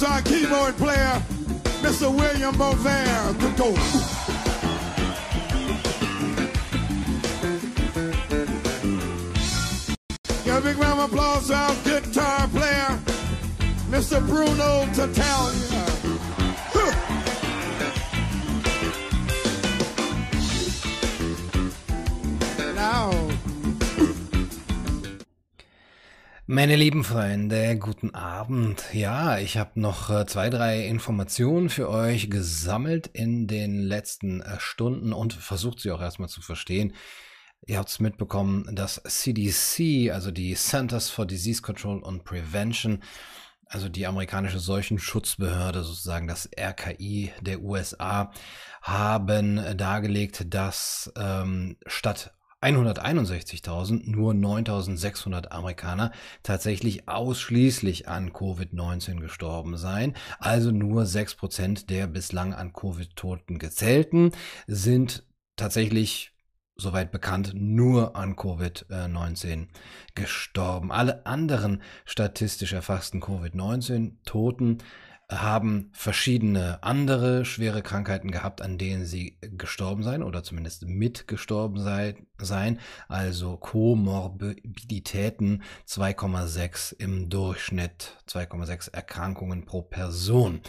our keyboard player, Mr. William Bovair. Good go. Big round of applause to our guitar player, Mr. Bruno Tatalia. Meine lieben Freunde, guten Abend. Ja, ich habe noch äh, zwei, drei Informationen für euch gesammelt in den letzten äh, Stunden und versucht sie auch erstmal zu verstehen. Ihr habt es mitbekommen, dass CDC, also die Centers for Disease Control and Prevention, also die amerikanische Seuchenschutzbehörde, sozusagen das RKI der USA, haben dargelegt, dass ähm, statt 161.000 nur 9.600 Amerikaner tatsächlich ausschließlich an Covid-19 gestorben seien. Also nur 6% der bislang an Covid-Toten gezählten sind tatsächlich soweit bekannt, nur an Covid-19 gestorben. Alle anderen statistisch erfassten Covid-19-Toten haben verschiedene andere schwere Krankheiten gehabt, an denen sie gestorben seien oder zumindest mitgestorben sei, seien. Also Komorbiditäten 2,6 im Durchschnitt, 2,6 Erkrankungen pro Person.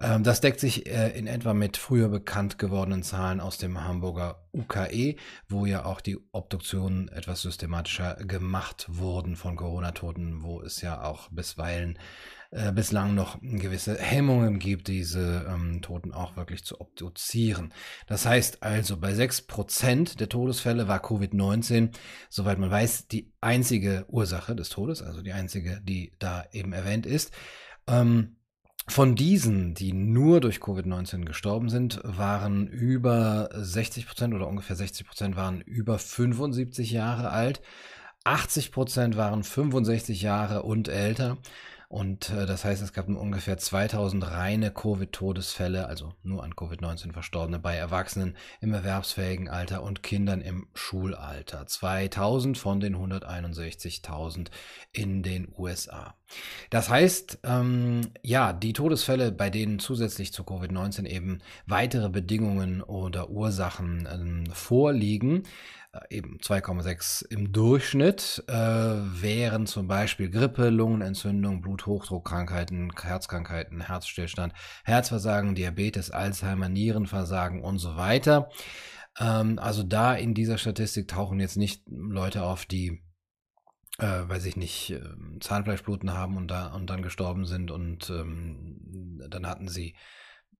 Ähm, das deckt sich äh, in etwa mit früher bekannt gewordenen Zahlen aus dem Hamburger UKE, wo ja auch die Obduktionen etwas systematischer gemacht wurden von Corona-Toten, wo es ja auch bisweilen äh, bislang noch gewisse Hemmungen gibt, diese ähm, Toten auch wirklich zu obduzieren. Das heißt also, bei 6% der Todesfälle war Covid-19, soweit man weiß, die einzige Ursache des Todes, also die einzige, die da eben erwähnt ist. Ähm, von diesen, die nur durch Covid-19 gestorben sind, waren über 60 Prozent oder ungefähr 60 Prozent waren über 75 Jahre alt. 80 Prozent waren 65 Jahre und älter. Und äh, das heißt, es gab ungefähr 2000 reine Covid-Todesfälle, also nur an Covid-19 Verstorbene bei Erwachsenen im erwerbsfähigen Alter und Kindern im Schulalter. 2000 von den 161.000 in den USA. Das heißt, ähm, ja, die Todesfälle, bei denen zusätzlich zu Covid-19 eben weitere Bedingungen oder Ursachen ähm, vorliegen, eben 2,6 im Durchschnitt, äh, wären zum Beispiel Grippe, Lungenentzündung, Bluthochdruckkrankheiten, Herzkrankheiten, Herzstillstand, Herzversagen, Diabetes, Alzheimer, Nierenversagen und so weiter. Ähm, also da in dieser Statistik tauchen jetzt nicht Leute auf, die äh, weiß ich nicht, äh, Zahnfleischbluten haben und, da, und dann gestorben sind und ähm, dann hatten sie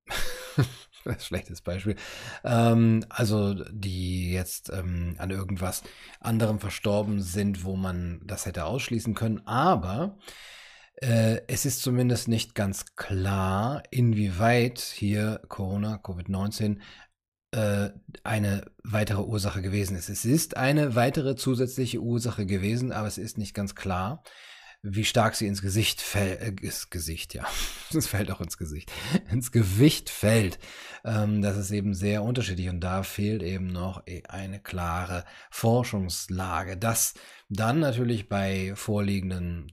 schlechtes Beispiel. Ähm, also die jetzt ähm, an irgendwas anderem verstorben sind, wo man das hätte ausschließen können. Aber äh, es ist zumindest nicht ganz klar, inwieweit hier Corona, Covid-19 äh, eine weitere Ursache gewesen ist. Es ist eine weitere zusätzliche Ursache gewesen, aber es ist nicht ganz klar wie stark sie ins Gesicht fällt, äh, ins Gesicht, ja, es fällt auch ins Gesicht, ins Gewicht fällt. Ähm, das ist eben sehr unterschiedlich und da fehlt eben noch eh eine klare Forschungslage, dass dann natürlich bei vorliegenden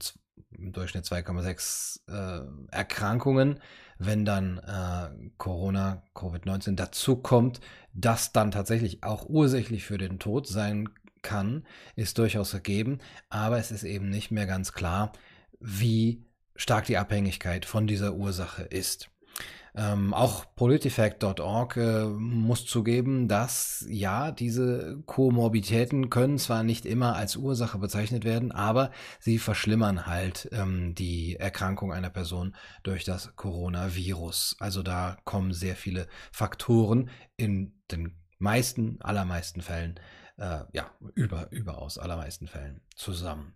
im Durchschnitt 2,6 äh, Erkrankungen, wenn dann äh, Corona, Covid-19 dazu kommt, das dann tatsächlich auch ursächlich für den Tod sein kann, ist durchaus gegeben, aber es ist eben nicht mehr ganz klar, wie stark die Abhängigkeit von dieser Ursache ist. Ähm, auch politifact.org äh, muss zugeben, dass ja, diese Komorbiditäten können zwar nicht immer als Ursache bezeichnet werden, aber sie verschlimmern halt ähm, die Erkrankung einer Person durch das Coronavirus. Also da kommen sehr viele Faktoren in den meisten, allermeisten Fällen äh, ja, über, überaus allermeisten Fällen zusammen.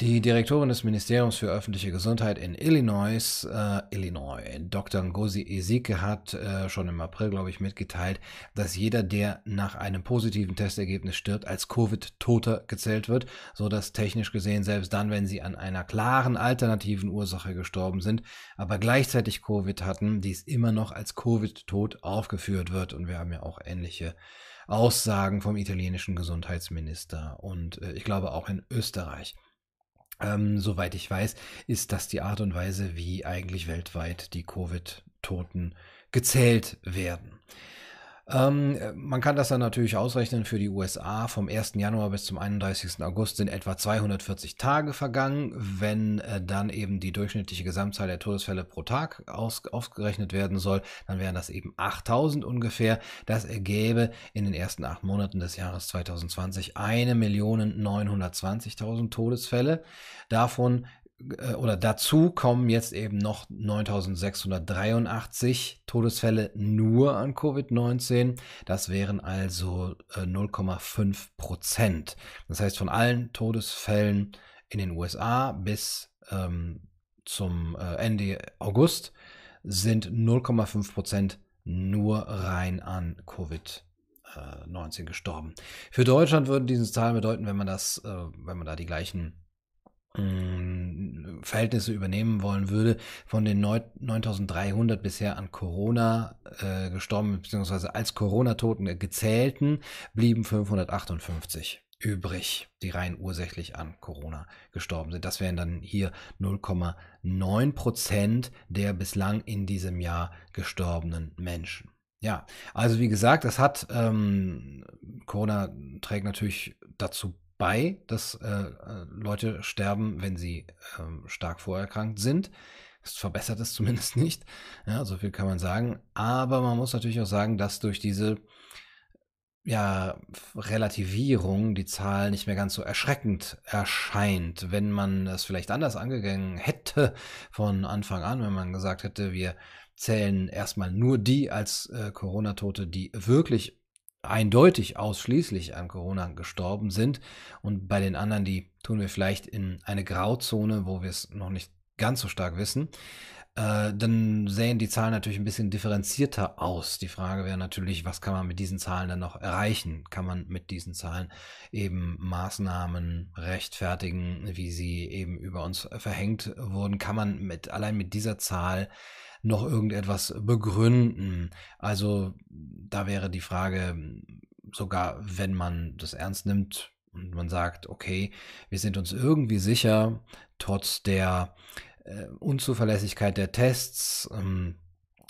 Die Direktorin des Ministeriums für öffentliche Gesundheit in Illinois, äh, Illinois, Dr. Ngozi Ezike hat äh, schon im April, glaube ich, mitgeteilt, dass jeder, der nach einem positiven Testergebnis stirbt, als Covid-Toter gezählt wird, so dass technisch gesehen selbst dann, wenn sie an einer klaren alternativen Ursache gestorben sind, aber gleichzeitig Covid hatten, dies immer noch als Covid-Tod aufgeführt wird. Und wir haben ja auch ähnliche Aussagen vom italienischen Gesundheitsminister und äh, ich glaube auch in Österreich. ähm, soweit ich weiß, ist das die Art und Weise, wie eigentlich weltweit die Covid-Toten gezählt werden. Ähm, man kann das dann natürlich ausrechnen für die USA. Vom 1. Januar bis zum 31. August sind etwa 240 Tage vergangen. Wenn äh, dann eben die durchschnittliche Gesamtzahl der Todesfälle pro Tag aus, ausgerechnet werden soll, dann wären das eben 8000 ungefähr. Das ergäbe in den ersten acht Monaten des Jahres 2020 1.920.000 Todesfälle. Davon äh, oder dazu kommen jetzt eben noch 9683 Todesfälle nur an Covid-19. Das wären also 0,5 äh, Prozent. Das heißt, von allen Todesfällen in den USA bis ähm, zum äh, Ende August sind 0,5 Prozent nur rein an Covid-19 gestorben. Für Deutschland würden diese Zahlen bedeuten, wenn man das, äh, wenn man da die gleichen ähm, Verhältnisse übernehmen wollen würde, von den 9300 bisher an Corona äh, gestorben, beziehungsweise als Corona-Toten gezählten, blieben 558 übrig, die rein ursächlich an Corona gestorben sind. Das wären dann hier 0,9 Prozent der bislang in diesem Jahr gestorbenen Menschen. Ja, also wie gesagt, das hat ähm, Corona trägt natürlich dazu bei, dass äh, äh, Leute sterben, wenn sie äh, stark vorerkrankt sind. Das verbessert es zumindest nicht. Ja, so viel kann man sagen. Aber man muss natürlich auch sagen, dass durch diese ja, Relativierung die Zahl nicht mehr ganz so erschreckend erscheint. Wenn man es vielleicht anders angegangen hätte von Anfang an, wenn man gesagt hätte, wir zählen erstmal nur die als äh, Corona-Tote, die wirklich eindeutig ausschließlich an Corona gestorben sind. Und bei den anderen, die tun wir vielleicht in eine Grauzone, wo wir es noch nicht ganz so stark wissen. Äh, dann sehen die Zahlen natürlich ein bisschen differenzierter aus. Die Frage wäre natürlich, was kann man mit diesen Zahlen dann noch erreichen? Kann man mit diesen Zahlen eben Maßnahmen rechtfertigen, wie sie eben über uns verhängt wurden? Kann man mit allein mit dieser Zahl noch irgendetwas begründen. Also da wäre die Frage, sogar wenn man das ernst nimmt und man sagt, okay, wir sind uns irgendwie sicher, trotz der äh, Unzuverlässigkeit der Tests, ähm,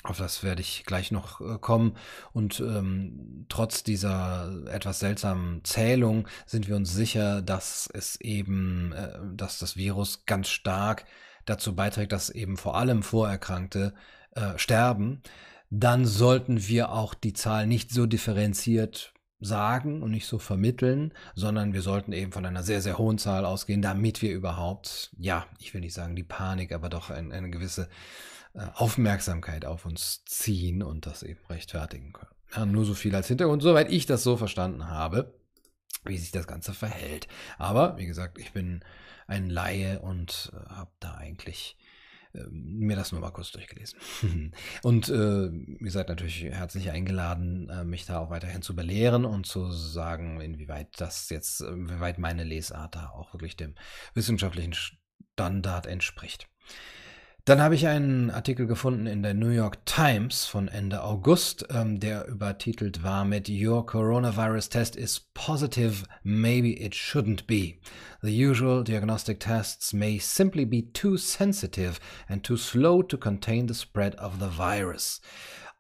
auf das werde ich gleich noch äh, kommen. Und ähm, trotz dieser etwas seltsamen Zählung sind wir uns sicher, dass es eben, äh, dass das Virus ganz stark dazu beiträgt, dass eben vor allem Vorerkrankte äh, sterben, dann sollten wir auch die Zahl nicht so differenziert sagen und nicht so vermitteln, sondern wir sollten eben von einer sehr, sehr hohen Zahl ausgehen, damit wir überhaupt, ja, ich will nicht sagen die Panik, aber doch ein, eine gewisse äh, Aufmerksamkeit auf uns ziehen und das eben rechtfertigen können. Ja, nur so viel als Hintergrund, soweit ich das so verstanden habe, wie sich das Ganze verhält. Aber, wie gesagt, ich bin ein Laie und äh, habe da eigentlich mir das nur mal kurz durchgelesen. und äh, ihr seid natürlich herzlich eingeladen, äh, mich da auch weiterhin zu belehren und zu sagen, inwieweit das jetzt, inwieweit meine Lesart da auch wirklich dem wissenschaftlichen Standard entspricht. Dann habe ich einen Artikel gefunden in der New York Times von Ende August, ähm, der übertitelt war mit Your coronavirus test is positive, maybe it shouldn't be. The usual diagnostic tests may simply be too sensitive and too slow to contain the spread of the virus.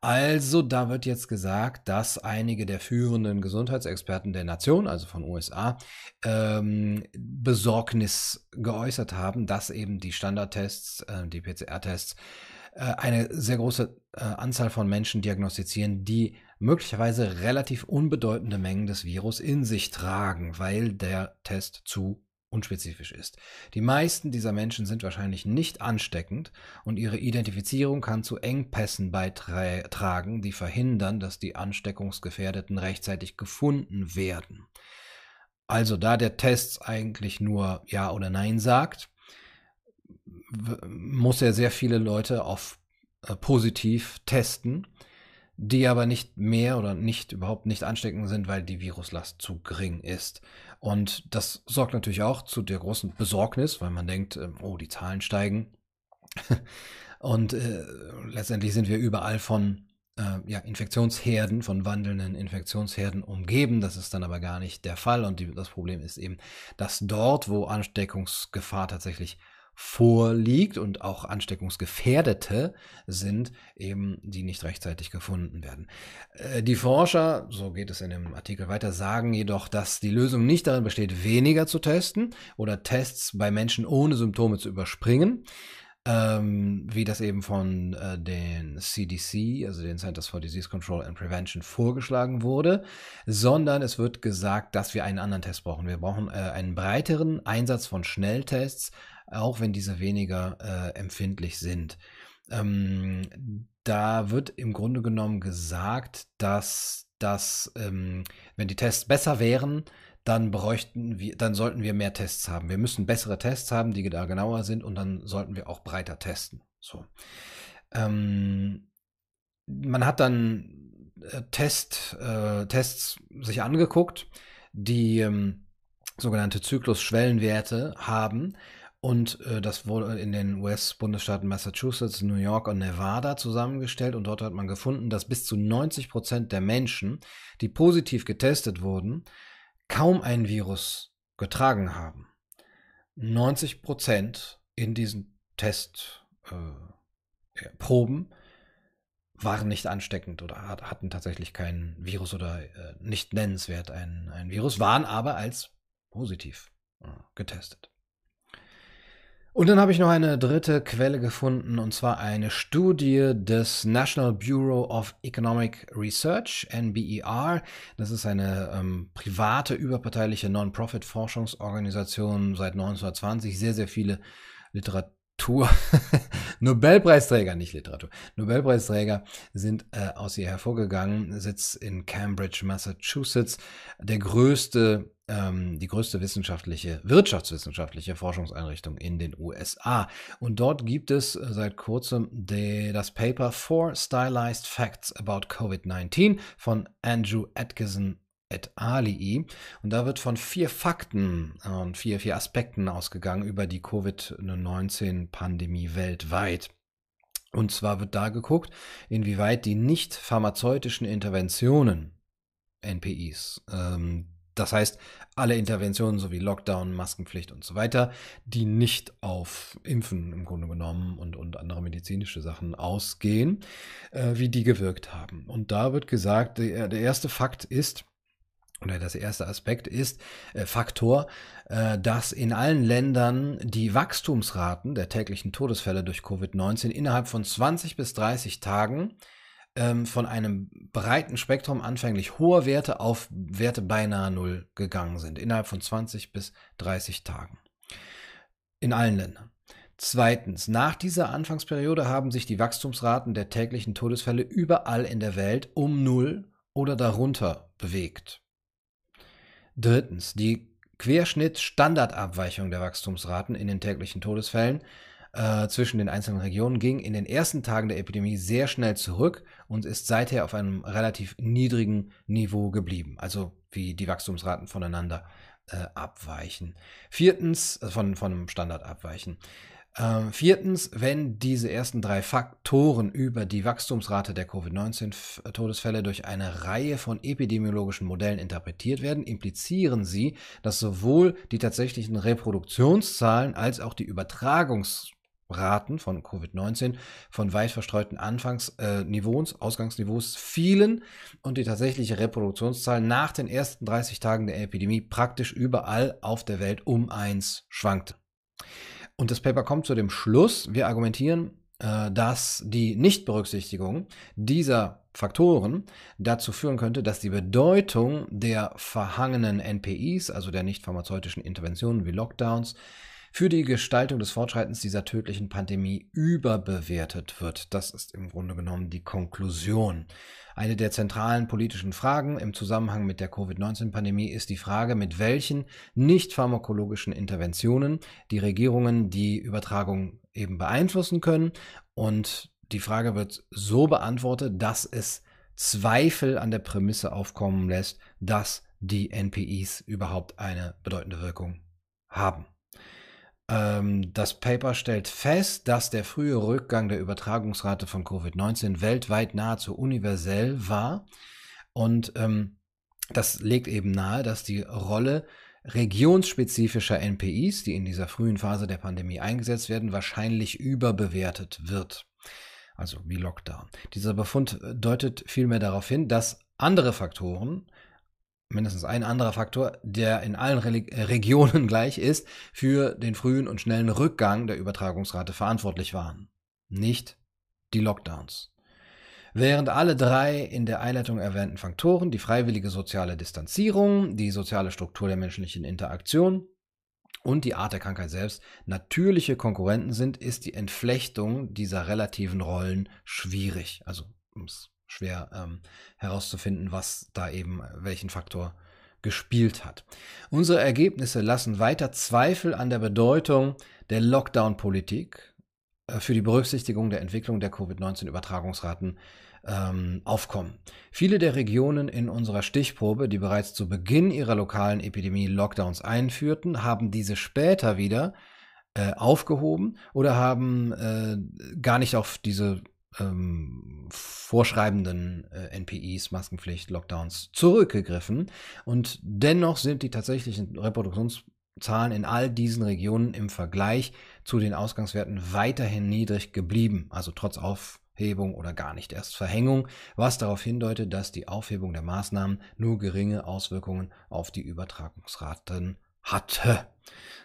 Also da wird jetzt gesagt, dass einige der führenden Gesundheitsexperten der Nation, also von USA, ähm, Besorgnis geäußert haben, dass eben die Standardtests, äh, die PCR-Tests, äh, eine sehr große äh, Anzahl von Menschen diagnostizieren, die möglicherweise relativ unbedeutende Mengen des Virus in sich tragen, weil der Test zu unspezifisch ist. Die meisten dieser Menschen sind wahrscheinlich nicht ansteckend und ihre Identifizierung kann zu Engpässen beitragen, die verhindern, dass die Ansteckungsgefährdeten rechtzeitig gefunden werden. Also da der Test eigentlich nur Ja oder Nein sagt, muss er sehr viele Leute auf äh, positiv testen, die aber nicht mehr oder nicht überhaupt nicht ansteckend sind, weil die Viruslast zu gering ist. Und das sorgt natürlich auch zu der großen Besorgnis, weil man denkt, ähm, oh, die Zahlen steigen. Und äh, letztendlich sind wir überall von äh, ja, Infektionsherden, von wandelnden Infektionsherden umgeben. Das ist dann aber gar nicht der Fall. Und die, das Problem ist eben, dass dort, wo Ansteckungsgefahr tatsächlich vorliegt und auch Ansteckungsgefährdete sind, eben die nicht rechtzeitig gefunden werden. Äh, die Forscher, so geht es in dem Artikel weiter, sagen jedoch, dass die Lösung nicht darin besteht, weniger zu testen oder Tests bei Menschen ohne Symptome zu überspringen, ähm, wie das eben von äh, den CDC, also den Centers for Disease Control and Prevention, vorgeschlagen wurde, sondern es wird gesagt, dass wir einen anderen Test brauchen. Wir brauchen äh, einen breiteren Einsatz von Schnelltests, auch wenn diese weniger äh, empfindlich sind. Ähm, da wird im Grunde genommen gesagt, dass das, ähm, wenn die Tests besser wären, dann bräuchten wir, dann sollten wir mehr Tests haben. Wir müssen bessere Tests haben, die da genauer sind und dann sollten wir auch breiter testen. So. Ähm, man hat dann äh, Test, äh, Tests sich angeguckt, die ähm, sogenannte Zyklus-Schwellenwerte haben. Und äh, das wurde in den US-Bundesstaaten Massachusetts, New York und Nevada zusammengestellt. Und dort hat man gefunden, dass bis zu 90 Prozent der Menschen, die positiv getestet wurden, kaum ein Virus getragen haben. 90 Prozent in diesen Testproben äh, waren nicht ansteckend oder hatten tatsächlich kein Virus oder äh, nicht nennenswert ein, ein Virus, waren aber als positiv äh, getestet. Und dann habe ich noch eine dritte Quelle gefunden, und zwar eine Studie des National Bureau of Economic Research, NBER. Das ist eine ähm, private, überparteiliche Non-Profit-Forschungsorganisation seit 1920. Sehr, sehr viele Literatur Nobelpreisträger, nicht Literatur, Nobelpreisträger sind äh, aus ihr hervorgegangen, Sitz in Cambridge, Massachusetts, der größte, ähm, die größte wissenschaftliche, wirtschaftswissenschaftliche Forschungseinrichtung in den USA. Und dort gibt es äh, seit kurzem de, das Paper Four Stylized Facts About COVID-19 von Andrew Atkinson et alii. Und da wird von vier Fakten und vier, vier Aspekten ausgegangen über die Covid-19-Pandemie weltweit. Und zwar wird da geguckt, inwieweit die nicht pharmazeutischen Interventionen, NPIs, ähm, das heißt alle Interventionen sowie Lockdown, Maskenpflicht und so weiter, die nicht auf Impfen im Grunde genommen und, und andere medizinische Sachen ausgehen, äh, wie die gewirkt haben. Und da wird gesagt, der, der erste Fakt ist, oder das erste Aspekt ist äh, Faktor, äh, dass in allen Ländern die Wachstumsraten der täglichen Todesfälle durch Covid-19 innerhalb von 20 bis 30 Tagen ähm, von einem breiten Spektrum anfänglich hoher Werte auf Werte beinahe null gegangen sind. Innerhalb von 20 bis 30 Tagen. In allen Ländern. Zweitens, nach dieser Anfangsperiode haben sich die Wachstumsraten der täglichen Todesfälle überall in der Welt um null oder darunter bewegt. Drittens, die Querschnitt-Standardabweichung der Wachstumsraten in den täglichen Todesfällen äh, zwischen den einzelnen Regionen ging in den ersten Tagen der Epidemie sehr schnell zurück und ist seither auf einem relativ niedrigen Niveau geblieben. Also wie die Wachstumsraten voneinander äh, abweichen. Viertens, äh, von, von Standard abweichen. Ähm, viertens, wenn diese ersten drei Faktoren über die Wachstumsrate der Covid-19-Todesfälle durch eine Reihe von epidemiologischen Modellen interpretiert werden, implizieren sie, dass sowohl die tatsächlichen Reproduktionszahlen als auch die Übertragungsraten von Covid-19 von weit verstreuten Anfangsniveaus, äh, Ausgangsniveaus fielen und die tatsächliche Reproduktionszahl nach den ersten 30 Tagen der Epidemie praktisch überall auf der Welt um eins schwankte. Und das Paper kommt zu dem Schluss, wir argumentieren, äh, dass die Nichtberücksichtigung dieser Faktoren dazu führen könnte, dass die Bedeutung der verhangenen NPIs, also der nicht pharmazeutischen Interventionen wie Lockdowns, für die Gestaltung des Fortschreitens dieser tödlichen Pandemie überbewertet wird. Das ist im Grunde genommen die Konklusion. Eine der zentralen politischen Fragen im Zusammenhang mit der Covid-19-Pandemie ist die Frage, mit welchen nicht pharmakologischen Interventionen die Regierungen die Übertragung eben beeinflussen können. Und die Frage wird so beantwortet, dass es Zweifel an der Prämisse aufkommen lässt, dass die NPIs überhaupt eine bedeutende Wirkung haben. Ähm, das Paper stellt fest, dass der frühe Rückgang der Übertragungsrate von Covid-19 weltweit nahezu universell war. Und ähm, das legt eben nahe, dass die Rolle regionsspezifischer NPIs, die in dieser frühen Phase der Pandemie eingesetzt werden, wahrscheinlich überbewertet wird. Also wie Lockdown. Dieser Befund deutet vielmehr darauf hin, dass andere Faktoren, mindestens ein anderer Faktor, der in allen Re Regionen gleich ist, für den frühen und schnellen Rückgang der Übertragungsrate verantwortlich waren. Nicht die Lockdowns. Während alle drei in der Einleitung erwähnten Faktoren, die freiwillige soziale Distanzierung, die soziale Struktur der menschlichen Interaktion und die Art der Krankheit selbst natürliche Konkurrenten sind, ist die Entflechtung dieser relativen Rollen schwierig. Also es schwer ähm, herauszufinden, was da eben welchen Faktor gespielt hat. Unsere Ergebnisse lassen weiter Zweifel an der Bedeutung der Lockdown-Politik äh, für die Berücksichtigung der Entwicklung der Covid-19-Übertragungsraten ähm, aufkommen. Viele der Regionen in unserer Stichprobe, die bereits zu Beginn ihrer lokalen Epidemie Lockdowns einführten, haben diese später wieder äh, aufgehoben oder haben äh, gar nicht auf diese ähm, vorschreibenden äh, NPIs, Maskenpflicht, Lockdowns zurückgegriffen. Und dennoch sind die tatsächlichen Reproduktionszahlen in all diesen Regionen im Vergleich zu den Ausgangswerten weiterhin niedrig geblieben, also trotz Auf Aufhebung oder gar nicht erst Verhängung, was darauf hindeutet, dass die Aufhebung der Maßnahmen nur geringe Auswirkungen auf die Übertragungsraten hatte.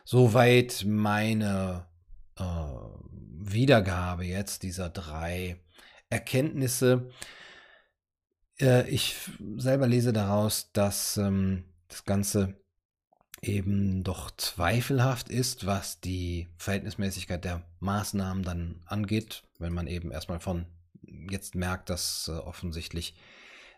Soweit meine äh, Wiedergabe jetzt dieser drei Erkenntnisse. Äh, ich selber lese daraus, dass ähm, das Ganze eben doch zweifelhaft ist, was die Verhältnismäßigkeit der Maßnahmen dann angeht, wenn man eben erstmal von jetzt merkt, dass äh, offensichtlich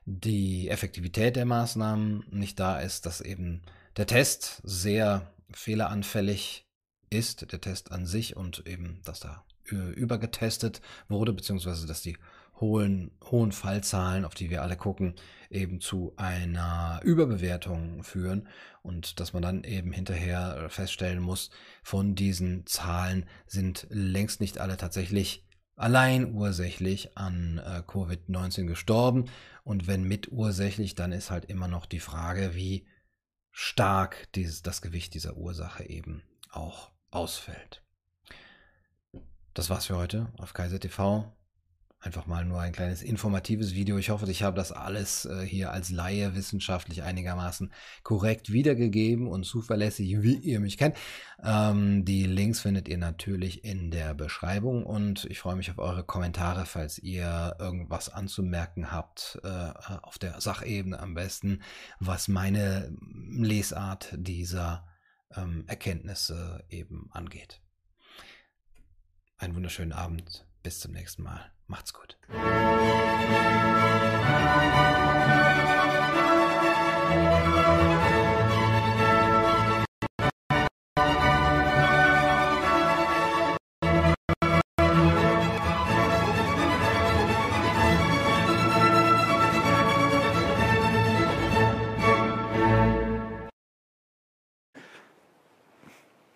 die Effektivität der Maßnahmen nicht da ist, dass eben der Test sehr fehleranfällig ist, der Test an sich und eben, dass da übergetestet wurde, beziehungsweise dass die hohen, hohen Fallzahlen, auf die wir alle gucken, eben zu einer Überbewertung führen und dass man dann eben hinterher feststellen muss, von diesen Zahlen sind längst nicht alle tatsächlich allein ursächlich an äh, Covid-19 gestorben. Und wenn mitursächlich, dann ist halt immer noch die Frage, wie stark dieses, das Gewicht dieser Ursache eben auch ausfällt. Das war's für heute auf Kaiser TV einfach mal nur ein kleines informatives Video. Ich hoffe, ich habe das alles äh, hier als Laie wissenschaftlich einigermaßen korrekt wiedergegeben und zuverlässig, wie ihr mich kennt. Ähm, die Links findet ihr natürlich in der Beschreibung und ich freue mich auf eure Kommentare, falls ihr irgendwas anzumerken habt, äh, auf der Sachebene am besten, was meine Lesart dieser ähm, Erkenntnisse eben angeht. Einen wunderschönen Abend. Bis zum nächsten Mal. Macht's gut.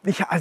Ich, also